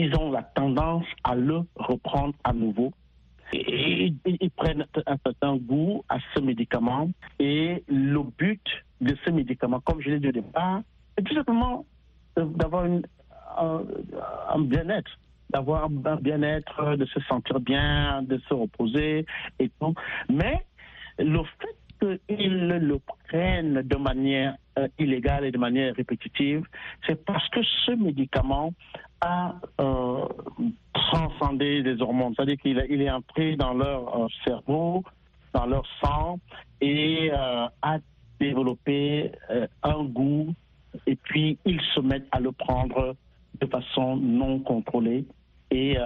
ils ont la tendance à le reprendre à nouveau. Et ils prennent un certain goût à ce médicament. Et le but de ce médicament, comme je l'ai dit au départ, c'est tout simplement d'avoir un, un bien-être d'avoir un bien-être, de se sentir bien, de se reposer et tout. Mais le fait qu'ils le prennent de manière euh, illégale et de manière répétitive, c'est parce que ce médicament a euh, transcendé les hormones, c'est-à-dire qu'il il est entré dans leur euh, cerveau, dans leur sang et a développé un goût et puis ils se mettent à le prendre de façon non contrôlée et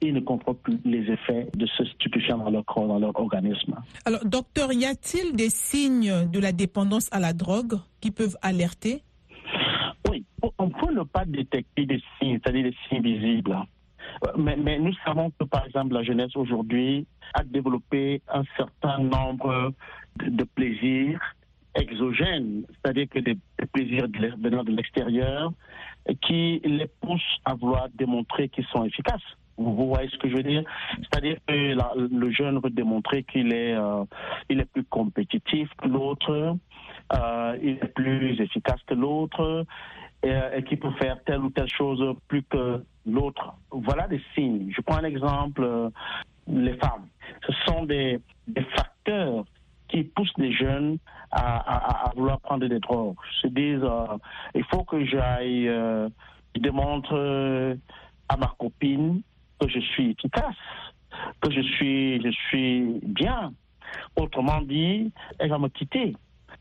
ils ne contrôlent plus les effets de ce stupéfiant dans leur corps, dans leur organisme. Alors, docteur, y a-t-il des signes de la dépendance à la drogue qui peuvent alerter? Oui, on peut ne pas détecter des signes, c'est-à-dire des signes visibles. Mais, mais, nous savons que, par exemple, la jeunesse aujourd'hui a développé un certain nombre de, de plaisirs exogènes, c'est-à-dire que des, des plaisirs venant de l'extérieur, qui les poussent à vouloir démontrer qu'ils sont efficaces. Vous voyez ce que je veux dire? C'est-à-dire que le jeune veut démontrer qu'il est, euh, il est plus compétitif que l'autre, euh, il est plus efficace que l'autre, et, et qu'il peut faire telle ou telle chose plus que l'autre. Voilà des signes. Je prends un exemple, euh, les femmes. Ce sont des, facteurs qui poussent les jeunes à, vouloir prendre des drogues. Se disent, euh, il faut que j'aille, euh, je démontre à ma copine que je suis efficace, que je suis, je suis bien. Autrement dit, elle va me quitter.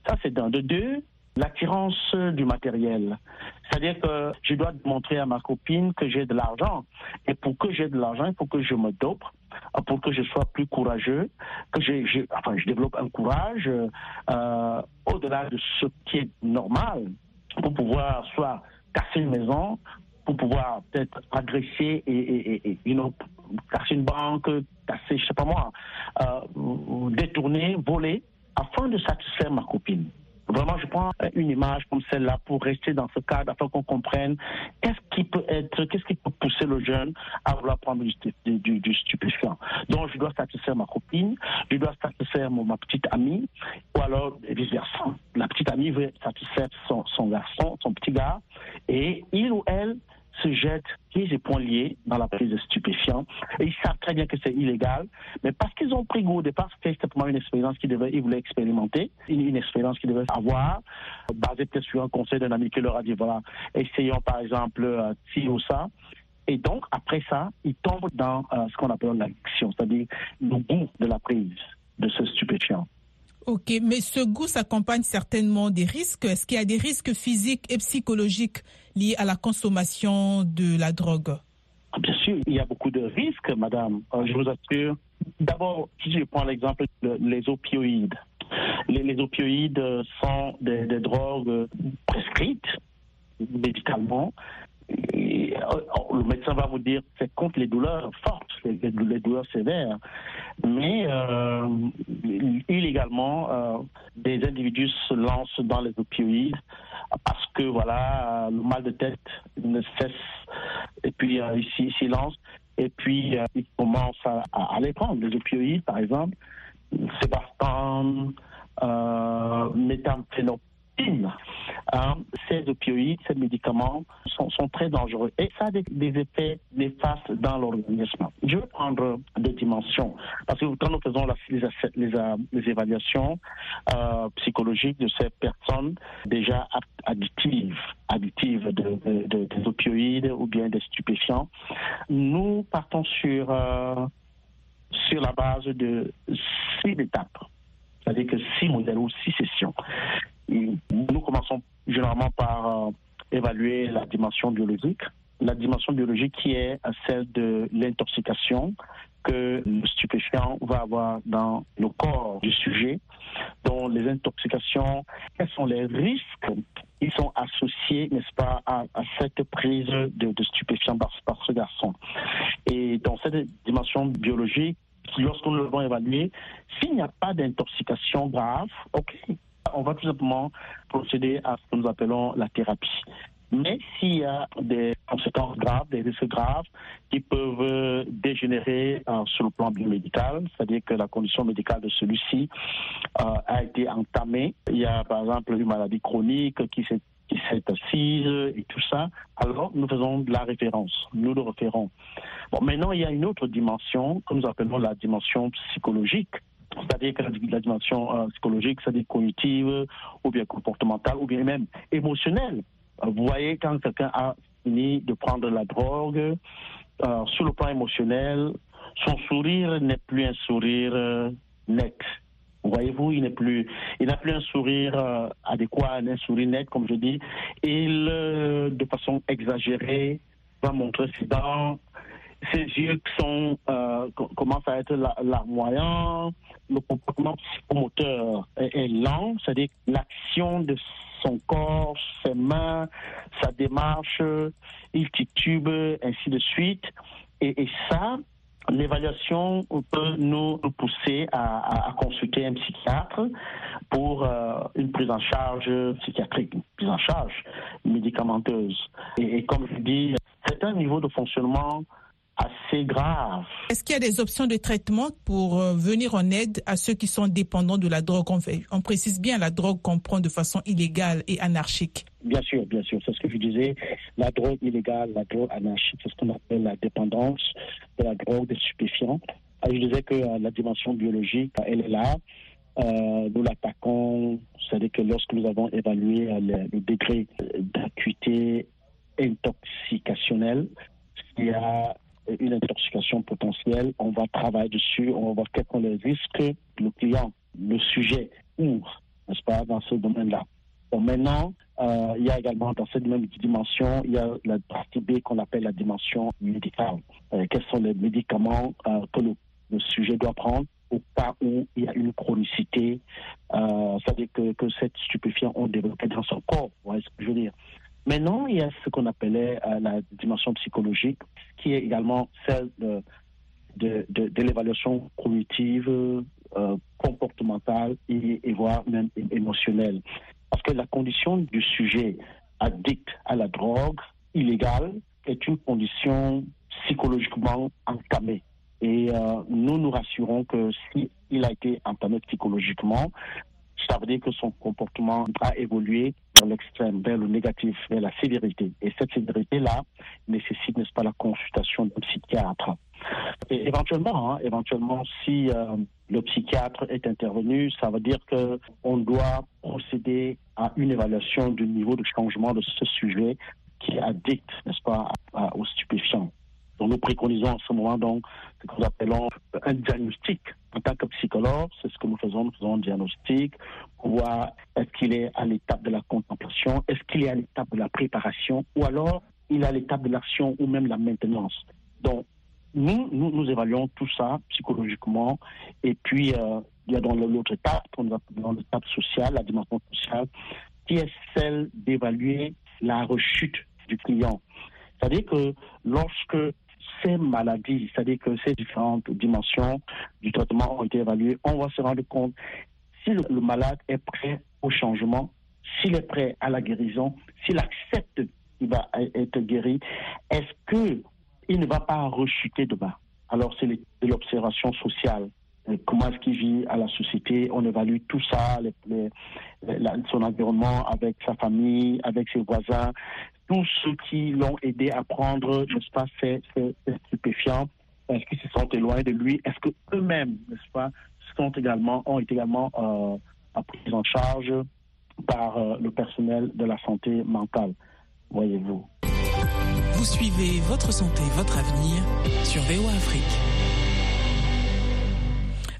Ça, c'est d'un. De deux, l'attirance du matériel. C'est-à-dire que je dois montrer à ma copine que j'ai de l'argent. Et pour que j'ai de l'argent, il faut que je me dope, pour que je sois plus courageux, que je, je enfin, je développe un courage euh, au-delà de ce qui est normal pour pouvoir soit casser une maison, pour pouvoir peut-être agresser et, et, et casser une banque, casser, je sais pas moi, euh, détourner, voler, afin de satisfaire ma copine. Vraiment, je prends une image comme celle-là pour rester dans ce cadre afin qu'on comprenne qu'est-ce qui peut être, qu'est-ce qui peut pousser le jeune à vouloir prendre du, du, stupéfiant. Donc, je dois satisfaire ma copine, je dois satisfaire ma petite amie, ou alors vice-versa. La petite amie veut satisfaire son, son garçon, son petit gars, et il ou elle se jettent pieds et poings liés dans la prise de stupéfiants. Et ils savent très bien que c'est illégal, mais parce qu'ils ont pris goût au départ, c'était simplement une expérience qu'ils devaient, ils voulaient expérimenter, une, expérience qu'ils devaient avoir, basée peut-être sur un conseil d'un ami qui leur a dit, voilà, essayons par exemple euh, ci ou ça. Et donc, après ça, ils tombent dans euh, ce qu'on appelle l'addiction, c'est-à-dire le goût de la prise de ce stupéfiant. Ok, mais ce goût s'accompagne certainement des risques. Est-ce qu'il y a des risques physiques et psychologiques liés à la consommation de la drogue? Bien sûr, il y a beaucoup de risques, madame. Euh, je vous assure. D'abord, si je prends l'exemple des opioïdes. Les, opioïdes sont des, drogues prescrites médicalement le médecin va vous dire c'est contre les douleurs fortes, les, douleurs sévères. Mais euh, illégalement, euh, des individus se lancent dans les opioïdes parce que voilà, le mal de tête ne cesse et puis euh, ici s'y lance et puis euh, ils commencent à, à, les prendre. Les opioïdes, par exemple, Sébastien, euh, méthamphénophrine Hein, ces opioïdes, ces médicaments sont, très dangereux et ça a des, effets néfastes dans l'organisme. Je vais prendre deux dimensions parce que quand nous faisons les, évaluations euh, psychologiques de ces personnes déjà addictives, addictives de, des opioïdes ou bien des stupéfiants, nous partons sur, euh, sur la base de six étapes c'est-à-dire que six modèles ou six sessions. Nous commençons généralement par euh, évaluer la dimension biologique. La dimension biologique qui est celle de l'intoxication que le stupéfiant va avoir dans le corps du sujet. Donc les intoxications, quels sont les risques qui sont associés, n'est-ce pas, à, cette prise de, de stupéfiants par, ce garçon. Et dans cette dimension biologique, lorsque nous l'avons évalué, s'il n'y a pas d'intoxication grave, ok, on va tout simplement procéder à ce que nous appelons la thérapie. Mais s'il y a des conséquences graves, des risques graves qui peuvent euh, dégénérer euh, sur le plan biomédical, c'est-à-dire que la condition médicale de celui-ci euh, a été entamée. Il y a par exemple une maladie chronique qui s'est qui s'est assise et tout ça, alors nous faisons de la référence, nous le référons. Bon, maintenant, il y a une autre dimension que nous appelons la dimension psychologique, c'est-à-dire que la, dimension euh, psychologique, c'est-à-dire cognitive, ou bien comportementale, ou bien même émotionnelle. Euh, vous voyez, quand quelqu'un a fini de prendre la drogue, euh, sur le plan émotionnel, son sourire n'est plus un sourire net. Voyez-vous, il n'est plus, il n'a plus un sourire adéquat, un sourire net, comme je dis. Il, de façon exagérée, va montrer ses dents, ses yeux sont, euh, commencent à être larmoyants, le comportement psychomoteur est, lent, c'est-à-dire l'action de son corps, ses mains, sa démarche, il titube, ainsi de suite. Et, ça, l'évaluation peut nous pousser à, consulter un psychiatre pour euh, une prise en charge psychiatrique, une prise en charge médicamenteuse. Et comme je dis, c'est un niveau de fonctionnement assez grave. Est-ce qu'il y a des options de traitement pour euh, venir en aide à ceux qui sont dépendants de la drogue? On, fait, on précise bien la drogue qu'on prend de façon illégale et anarchique. Bien sûr, bien sûr, c'est ce que je disais. La drogue illégale, la drogue anarchique, c'est ce qu'on appelle la dépendance de la drogue, des stupéfiants. Je disais que euh, la dimension biologique, elle est là. Euh, nous l'attaquons, c'est-à-dire que lorsque nous avons évalué le, le, degré d'acuité intoxicationnelle, il y a une intoxication potentielle, on va travailler dessus, on va voir quels sont les risques que le client, le sujet ouvre, n'est-ce pas, dans ce domaine-là. Bon, maintenant, euh, il y a également dans cette même dimension, il y a la partie B qu'on appelle la dimension médicale. Euh, quels sont les médicaments euh, que le, sujet doit prendre au cas où il y a une chronicité, c'est-à-dire que, que cette stupéfiant ont développé dans son corps, vous voyez ce que je veux dire. Maintenant, il y a ce qu'on appelait euh, la dimension psychologique, qui est également celle de, l'évaluation cognitive, euh, comportementale et, et, voire même émotionnelle. Parce que la condition du sujet addict à la drogue illégale est une condition psychologiquement entamée. Et euh, nous nous rassurons que s'il a été entamé psychologiquement, ça veut dire que son comportement a évolué vers l'extrême, vers le négatif, vers la sévérité. Et cette sévérité-là nécessite, n'est-ce pas, la consultation d'un psychiatre. Et éventuellement, hein, éventuellement, si euh, le psychiatre est intervenu, ça veut dire que on doit procéder à une évaluation du niveau de changement de ce sujet qui est addict, n'est-ce pas, aux stupéfiants. Donc nous préconisons en ce moment donc ce que nous appelons un diagnostic. En tant que psychologue, c'est ce que nous faisons, nous faisons un diagnostic pour voir est-ce qu'il est à l'étape de la contemplation, est-ce qu'il est à l'étape de la préparation, ou alors il est à l'étape de l'action ou même la maintenance. Donc nous, nous, évaluons tout ça psychologiquement et puis euh, il y a dans l'autre étape, dans l'étape sociale, la dimension sociale, qui est celle d'évaluer la rechute du client. C'est-à-dire que lorsque ces maladies, c'est-à-dire que ces différentes dimensions du traitement ont été évaluées, on va se rendre compte si le, malade est prêt au changement, s'il est prêt à la guérison, s'il accepte qu'il va être guéri, est-ce que il ne va pas rechuter de bas? Alors c'est l'observation sociale. Comment est-ce qu'il vit à la société? On évalue tout ça, son environnement avec sa famille, avec ses voisins, tous ceux qui l'ont aidé à prendre, n'est-ce pas, ces, ces, ces stupéfiants, est-ce qu'ils se sont éloignés de lui? Est-ce que eux-mêmes, n'est-ce pas, sont également, ont été également euh, pris en charge par euh, le personnel de la santé mentale, voyez-vous. Vous suivez votre santé, votre avenir sur VOA Afrique.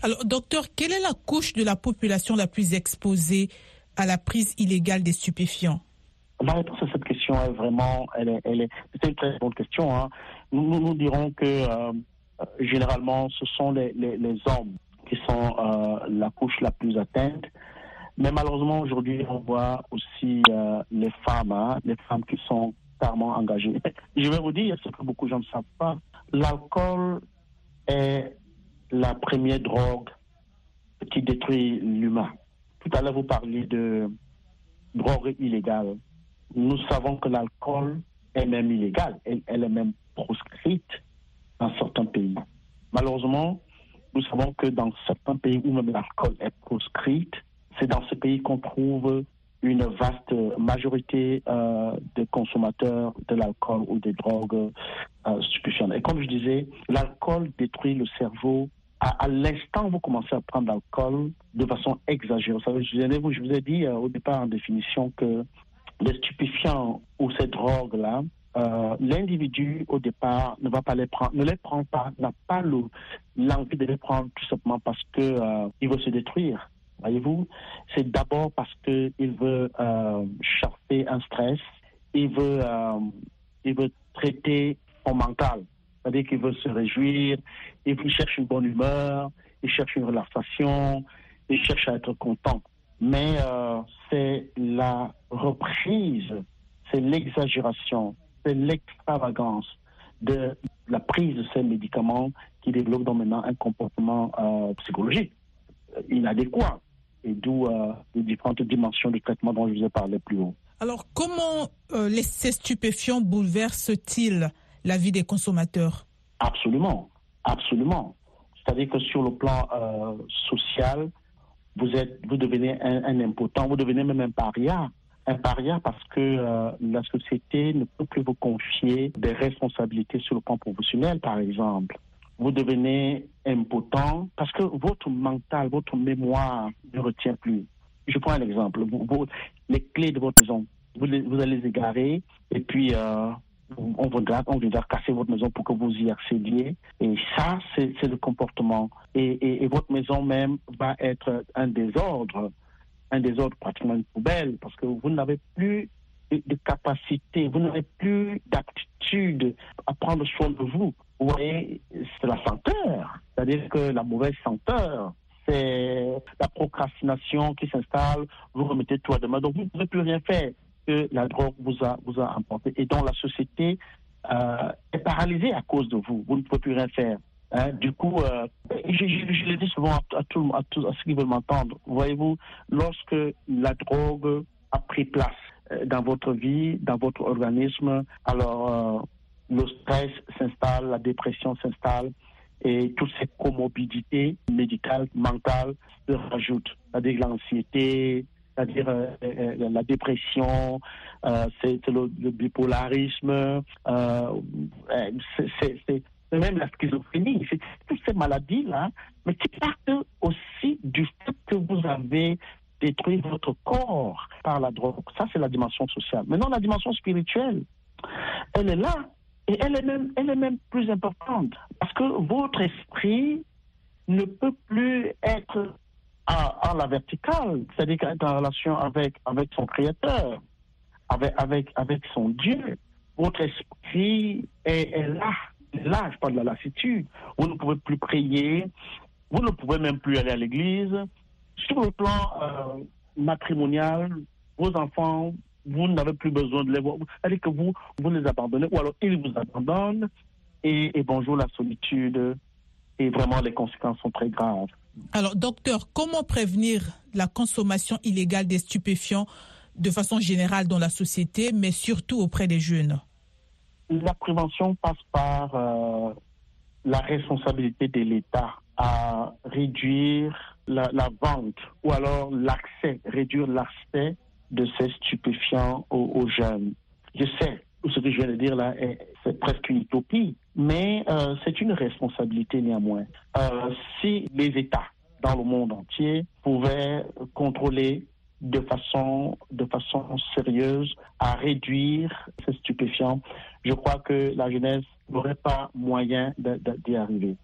Alors, docteur, quelle est la couche de la population la plus exposée à la prise illégale des stupéfiants? Ma réponse à cette question est vraiment, elle est, c'est une très bonne question. Hein. Nous, nous, dirons que euh, généralement, ce sont les, hommes qui sont euh, la couche la plus atteinte. Mais malheureusement, aujourd'hui, on voit aussi euh, les femmes, hein, les femmes qui sont carrément engagées. Je vais vous dire ce que beaucoup de gens ne savent pas. L'alcool est la première drogue qui détruit l'humain. Tout à l'heure, vous parliez de drogue illégale. nous savons que l'alcool est même illégal, elle, est même proscrite dans certains pays. Malheureusement, nous savons que dans certains pays où même l'alcool est proscrite, c'est dans ce pays qu'on trouve une vaste majorité euh, de consommateurs de l'alcool ou des drogues euh, stupéfiantes. Et comme je disais, l'alcool détruit le cerveau. À, à l'instant vous commencez à prendre l'alcool de façon exagérée, vous savez, je, vous, je vous ai dit euh, au départ en définition que les stupéfiants ou ces drogues-là, euh, l'individu au départ ne va pas les prendre, ne les prend pas, n'a pas l'envie de les prendre tout simplement parce que euh, il veut se détruire. Voyez-vous, c'est d'abord parce que il veut euh, chasser un stress, il veut, euh, il veut traiter son mental, c'est-à-dire qu'il veut se réjouir, il cherche une bonne humeur, il cherche une relaxation, il cherche à être content. Mais euh, c'est la reprise, c'est l'exagération, c'est l'extravagance de la prise de ces médicaments qui développe donc maintenant un comportement euh, psychologique inadéquat et d'où euh, les différentes dimensions du traitement dont je vous ai parlé plus haut. Alors, comment les, ces stupéfiants bouleversent-ils la vie des consommateurs Absolument, absolument. C'est-à-dire que sur le plan euh, social, vous, êtes, vous devenez un, un, impotent, vous devenez même un paria. Un paria parce que euh, la société ne peut plus vous confier des responsabilités sur le plan professionnel, par exemple vous devenez impotent parce que votre mental, votre mémoire ne retient plus. Je prends un exemple. Les clés de votre maison, vous, vous allez les égarer et puis euh, on voudra, on viendra casser votre maison pour que vous y accédiez. Et ça, c'est le comportement. Et, votre maison même va être un désordre, un désordre pratiquement une poubelle parce que vous n'avez plus de capacité, vous n'avez plus d'aptitude à prendre soin de vous. Vous voyez, c'est la senteur, c'est-à-dire que la mauvaise senteur, c'est la procrastination qui s'installe, vous remettez tout à demain, donc vous ne pouvez plus rien faire que la drogue vous a, vous a emporté. Et donc la société euh, est paralysée à cause de vous, vous ne pouvez plus rien faire. Hein, du coup, euh, je, je, je, le dis souvent à, à, tout, à, tout, à ceux qui veulent m'entendre, voyez-vous, lorsque la drogue a pris place dans votre vie, dans votre organisme, alors euh, le stress s'installe, la dépression s'installe et toutes ces comorbidités médicales, mentales se rajoutent, c'est-à-dire l'anxiété, c'est-à-dire euh, euh, la dépression, euh, c'est le, bipolarisme, c'est même la schizophrénie, toutes ces maladies-là, mais qui partent aussi du fait que vous avez détruit votre corps par la drogue. Ça, c'est la dimension sociale. Maintenant, la dimension spirituelle, elle est là et elle est même, elle est même plus importante parce que votre esprit ne peut plus être à, à la verticale, c'est-à-dire être en relation avec, avec son créateur, avec, avec, avec son Dieu. Votre esprit est, là, là, je parle de la lassitude. Vous ne pouvez plus prier, vous ne pouvez même plus aller à l'église. Sur le plan euh, matrimonial, vos enfants, vous n'avez plus besoin de les voir. C'est-à-dire que vous, vous les abandonnez, ou alors ils vous abandonnent, et bonjour la solitude, et vraiment les conséquences sont très graves. Alors, docteur, comment prévenir la consommation illégale des stupéfiants de façon générale dans la société, mais surtout auprès des jeunes? La prévention passe par euh, la responsabilité de l'État à réduire la, la, vente ou alors l'accès, réduire l'accès de ces stupéfiants aux, aux, jeunes. Je sais, ce que je viens de dire là, c'est presque une utopie, mais euh, c'est une responsabilité néanmoins. Euh, si les États dans le monde entier pouvaient contrôler de façon, de façon sérieuse à réduire ces stupéfiants, je crois que la jeunesse n'aurait pas moyen d'y arriver.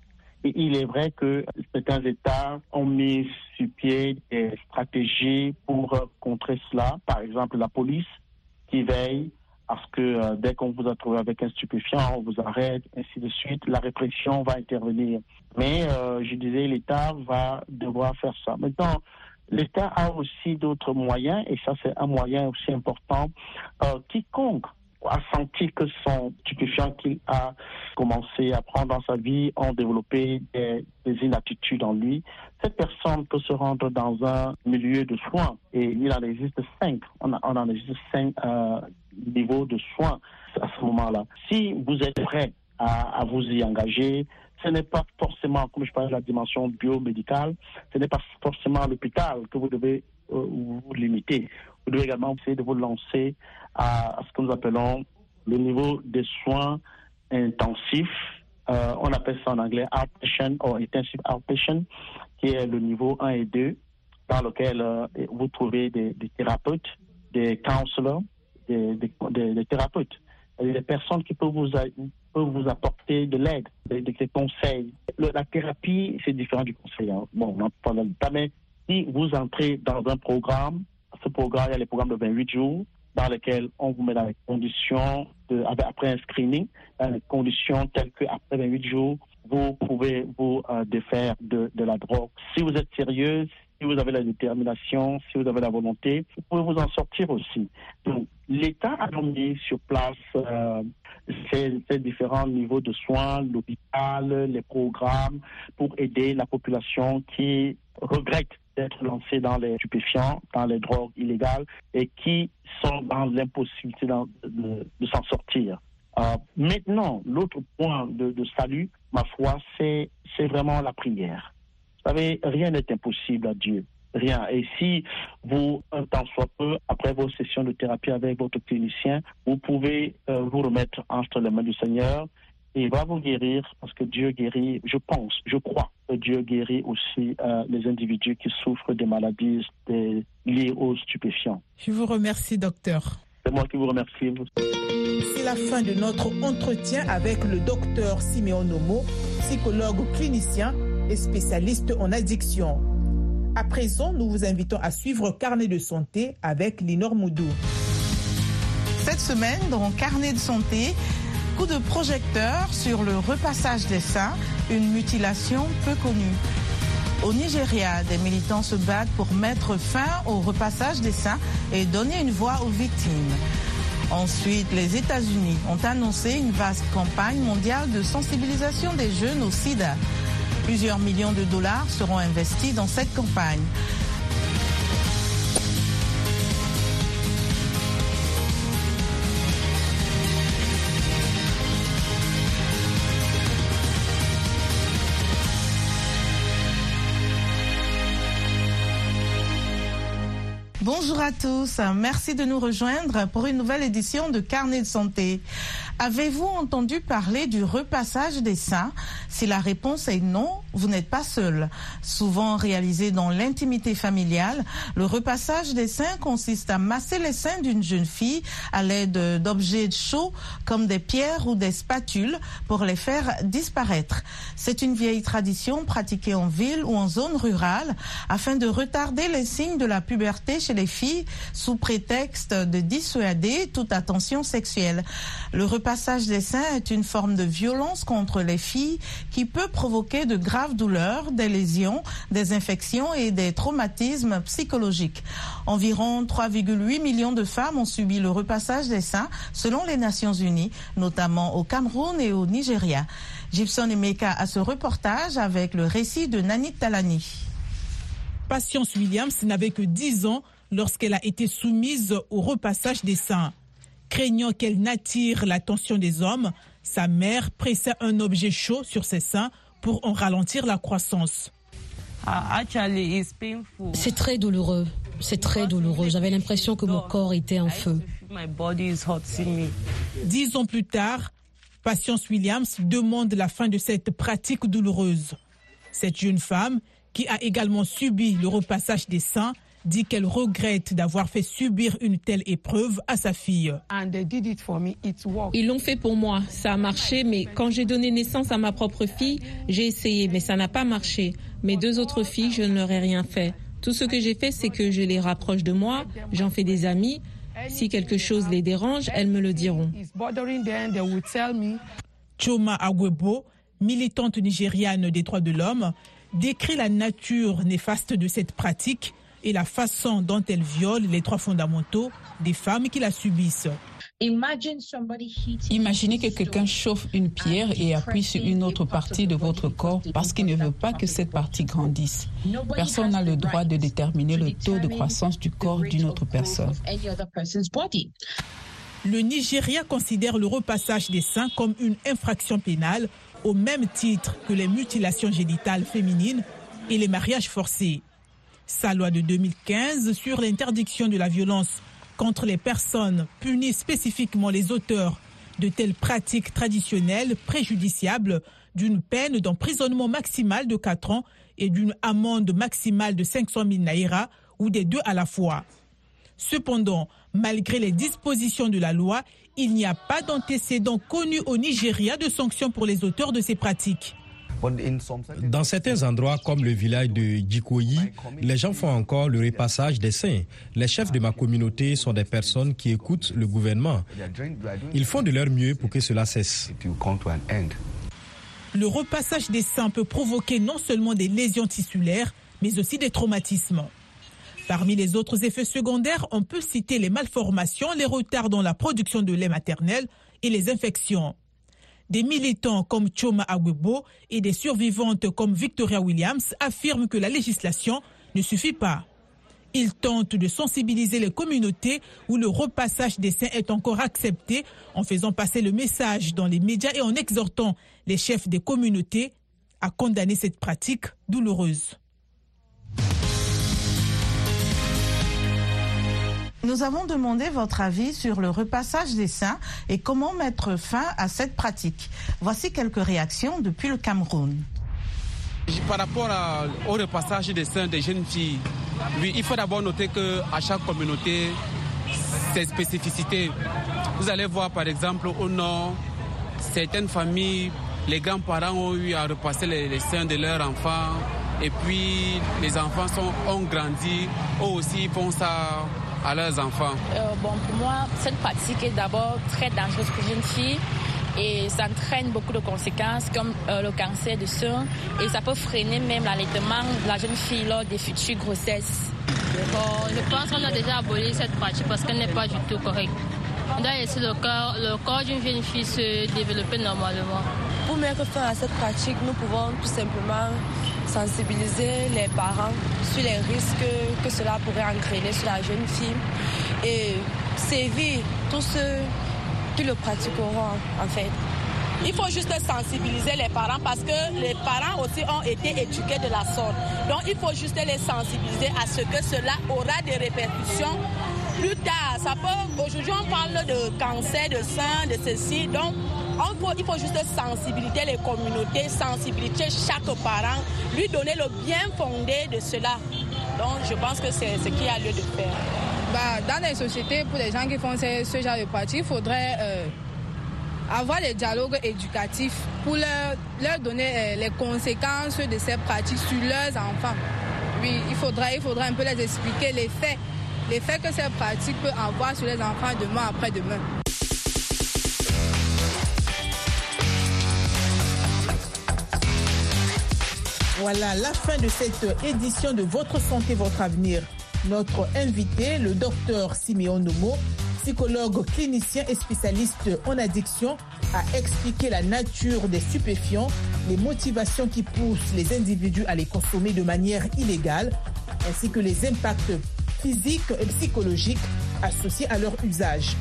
Et il est vrai que certains États ont mis sur pied des stratégies pour contrer cela. Par exemple, la police qui veille à ce que euh, dès qu'on vous a trouvé avec un stupéfiant, on vous arrête, ainsi de suite. La répression va intervenir. Mais euh, je disais, l'État va devoir faire ça. Maintenant, l'État a aussi d'autres moyens, et ça c'est un moyen aussi important. Euh, quiconque a senti que son stupéfiant qu'il a commencé à prendre dans sa vie ont développé des, inaptitudes en lui, cette personne peut se rendre dans un milieu de soins et il en existe cinq. On, en existe cinq niveaux de soins à ce moment-là. Si vous êtes prêt à, vous y engager, ce n'est pas forcément, comme je parlais de la dimension biomédicale, ce n'est pas forcément l'hôpital que vous devez euh, vous limiter. Vous devez également essayer de vous lancer à, ce que nous appelons le niveau des soins intensifs. Euh, on appelle ça en anglais outpatient ou intensive outpatient, qui est le niveau 1 et 2, dans lequel euh, vous trouvez des, thérapeutes, des counselors, des, thérapeutes, des personnes qui peuvent vous, vous apporter de l'aide, des, conseils. la thérapie, c'est différent du conseil. Hein. Bon, on en pas, mais si vous entrez dans un programme, ce programme, il y a les programmes de 28 jours, dans lesquels on vous met dans les conditions, après un screening, dans les conditions telles qu'après 28 jours, vous pouvez vous euh, défaire de, de, la drogue. Si vous êtes sérieux, si vous avez la détermination, si vous avez la volonté, vous pouvez vous en sortir aussi. L'État a mis sur place euh, ces, différents niveaux de soins, l'hôpital, les programmes, pour aider la population qui regrette d'être lancés dans les stupéfiants, dans les drogues illégales et qui sont dans l'impossibilité de, s'en sortir. Euh, maintenant, l'autre point de, salut, ma foi, c'est vraiment la prière. Vous savez, rien n'est impossible à Dieu. Rien. Et si vous, un temps soit peu, après vos sessions de thérapie avec votre clinicien, vous pouvez euh, vous remettre entre les mains du Seigneur il va vous guérir parce que Dieu guérit, je pense, je crois que Dieu guérit aussi euh, les individus qui souffrent des maladies liées aux stupéfiants. Je vous remercie, docteur. C'est moi qui vous remercie. C'est la fin de notre entretien avec le docteur Simeon Nomo, psychologue clinicien spécialiste en addiction. À présent, nous vous invitons à suivre Carnet de santé avec Linor Moudou. Cette semaine, dans Carnet de santé, Coup de projecteur sur le repassage des seins, une mutilation peu connue. Au Nigeria, des militants se battent pour mettre fin au repassage des seins et donner une voix aux victimes. Ensuite, les États-Unis ont annoncé une vaste campagne mondiale de sensibilisation des jeunes au sida. Plusieurs millions de dollars seront investis dans cette campagne. Bonjour à tous, merci de nous rejoindre pour une nouvelle édition de Carnet de santé. Avez-vous entendu parler du repassage des seins Si la réponse est non, vous n'êtes pas seul. Souvent réalisé dans l'intimité familiale, le repassage des seins consiste à masser les seins d'une jeune fille à l'aide d'objets chauds comme des pierres ou des spatules pour les faire disparaître. C'est une vieille tradition pratiquée en ville ou en zone rurale afin de retarder les signes de la puberté chez les filles sous prétexte de dissuader toute attention sexuelle. Le repassage des seins est une forme de violence contre les filles qui peut provoquer de graves douleurs, des lésions, des infections et des traumatismes psychologiques. Environ 3,8 millions de femmes ont subi le repassage des seins selon les Nations Unies, notamment au Cameroun et au Nigeria. Gibson Emeka a ce reportage avec le récit de Nanit Talani. Patience Williams n'avait que 10 ans lorsqu'elle a été soumise au repassage des seins. Craignant qu'elle n'attire l'attention des hommes, sa mère pressait un objet chaud sur ses seins pour en ralentir la croissance. C'est très douloureux. C'est très douloureux. J'avais l'impression que mon corps était en feu. Dix ans plus tard, Patience Williams demande la fin de cette pratique douloureuse. Cette jeune femme, qui a également subi le repassage des seins, dit qu'elle regrette d'avoir fait subir une telle épreuve à sa fille. Ils l'ont fait pour moi, ça a marché, mais quand j'ai donné naissance à ma propre fille, j'ai essayé, mais ça n'a pas marché. Mes deux autres filles, je ne leur ai rien fait. Tout ce que j'ai fait, c'est que je les rapproche de moi, j'en fais des amis. Si quelque chose les dérange, elles me le diront. Choma Agwebo, militante nigériane des droits de l'homme, décrit la nature néfaste de cette pratique et la façon dont elle viole les droits fondamentaux des femmes qui la subissent. Imaginez que quelqu'un chauffe une pierre et appuie sur une autre partie de votre corps parce qu'il ne veut pas que cette partie grandisse. Personne n'a le droit de déterminer le taux de croissance du corps d'une autre personne. Le Nigeria considère le repassage des seins comme une infraction pénale au même titre que les mutilations génitales féminines et les mariages forcés. Sa loi de 2015 sur l'interdiction de la violence contre les personnes punit spécifiquement les auteurs de telles pratiques traditionnelles préjudiciables d'une peine d'emprisonnement maximal de 4 ans et d'une amende maximale de 500 000 naira ou des deux à la fois. Cependant, malgré les dispositions de la loi, il n'y a pas d'antécédent connu au Nigeria de sanctions pour les auteurs de ces pratiques. Dans certains endroits comme le village de Djikoyi, les gens font encore le repassage des seins. Les chefs de ma communauté sont des personnes qui écoutent le gouvernement. Ils font de leur mieux pour que cela cesse. Le repassage des seins peut provoquer non seulement des lésions tissulaires, mais aussi des traumatismes. Parmi les autres effets secondaires, on peut citer les malformations, les retards dans la production de lait maternel et les infections. Des militants comme Choma Agwebo et des survivantes comme Victoria Williams affirment que la législation ne suffit pas. Ils tentent de sensibiliser les communautés où le repassage des seins est encore accepté en faisant passer le message dans les médias et en exhortant les chefs des communautés à condamner cette pratique douloureuse. Nous avons demandé votre avis sur le repassage des seins et comment mettre fin à cette pratique. Voici quelques réactions depuis le Cameroun. Par rapport au repassage des seins des jeunes filles, il faut d'abord noter qu'à chaque communauté, ses spécificités. Vous allez voir par exemple au nord, certaines familles, les grands-parents ont eu à repasser les, seins de leurs enfants et puis les enfants ont grandi, eux aussi font ça à leurs enfants? Euh, Bon, pour moi, cette pratique est d'abord très dangereuse pour une fille et ça entraîne beaucoup de conséquences comme euh, le cancer du sein et ça peut freiner même l'allaitement de la jeune fille lors des futures grossesses. Bon, je pense qu'on a déjà aboli cette pratique parce qu'elle n'est pas du tout correcte. On doit laisser le corps, le corps d'une jeune fille se développer normalement. Pour mettre fin à cette pratique, nous pouvons tout simplement sensibiliser les parents sur les risques que cela pourrait entraîner sur la jeune fille et sévir tous ceux qui le pratiqueront en fait. Il faut juste sensibiliser les parents parce que les parents aussi ont été éduqués de la sorte. Donc il faut juste les sensibiliser à ce que cela aura des répercussions plus tard. Ça peut, aujourd'hui on parle de cancer de sein, de ceci. Donc il faut juste sensibiliser les communautés, sensibiliser chaque parent, lui donner le bien fondé de cela. Donc je pense que c'est ce qui a lieu de faire. Bah, dans les sociétés, pour les gens qui font ce, genre de pratiques, il faudrait euh, avoir des dialogues éducatifs pour leur, donner euh, les conséquences de ces pratiques sur leurs enfants. Oui, il faudrait, il faudrait un peu les expliquer les faits, les faits que ces pratiques peuvent avoir sur les enfants demain après demain. Voilà la fin de cette édition de Votre santé, votre avenir. Notre invité, le docteur Siméon Nomo, psychologue clinicien et spécialiste en addiction, a expliqué la nature des stupéfiants, les motivations qui poussent les individus à les consommer de manière illégale, ainsi que les impacts physiques et psychologiques associés à leur usage.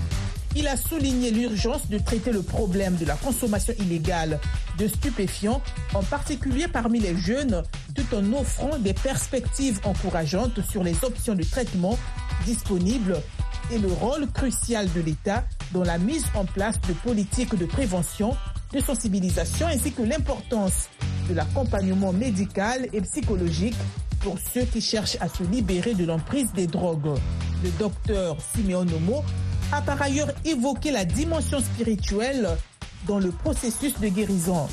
Il a souligné l'urgence de traiter le problème de la consommation illégale de stupéfiants, en particulier parmi les jeunes, tout en offrant des perspectives encourageantes sur les options de traitement disponibles et le rôle crucial de l'État dans la mise en place de politiques de prévention, de sensibilisation ainsi que l'importance de l'accompagnement médical et psychologique pour ceux qui cherchent à se libérer de l'emprise des drogues. Le docteur Simeon Nomo a par ailleurs évoqué la dimension spirituelle dans le processus de guérison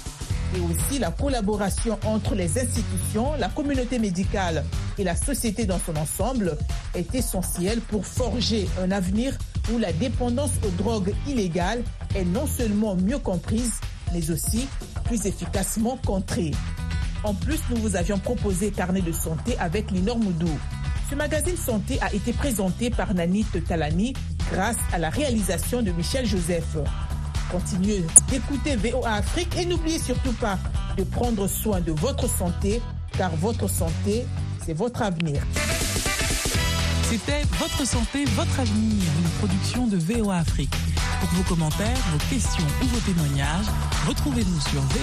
et aussi la collaboration entre les institutions, la communauté médicale et la société dans son ensemble est essentielle pour forger un avenir où la dépendance aux drogues illégales est non seulement mieux comprise, mais aussi plus efficacement contrée. En plus, nous vous avions proposé Carnet de santé avec Linor Moudou. Ce magazine santé a été présenté par Nanit Talani grâce à la réalisation de Michel Joseph. Continuez d'écouter VOA Afrique et n'oubliez surtout pas de prendre soin de votre santé, car votre santé, c'est votre avenir. C'était Votre santé, votre avenir, une production de VOA Afrique. Pour vos commentaires, vos questions ou vos témoignages, retrouvez-nous sur